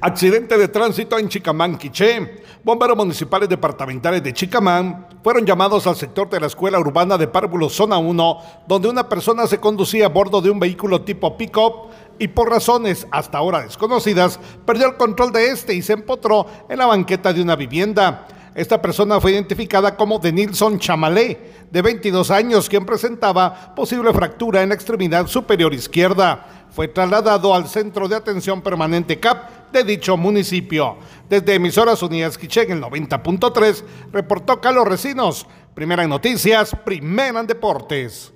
Accidente de tránsito en Chicamán, Quiché. Bomberos municipales departamentales de Chicamán fueron llamados al sector de la escuela urbana de Párvulo Zona 1, donde una persona se conducía a bordo de un vehículo tipo pick-up y por razones hasta ahora desconocidas perdió el control de este y se empotró en la banqueta de una vivienda. Esta persona fue identificada como Denilson Chamalé, de 22 años, quien presentaba posible fractura en la extremidad superior izquierda. Fue trasladado al Centro de Atención Permanente CAP de dicho municipio. Desde Emisoras Unidas Quichén, el 90.3, reportó Carlos Recinos. Primera en noticias, primera en deportes.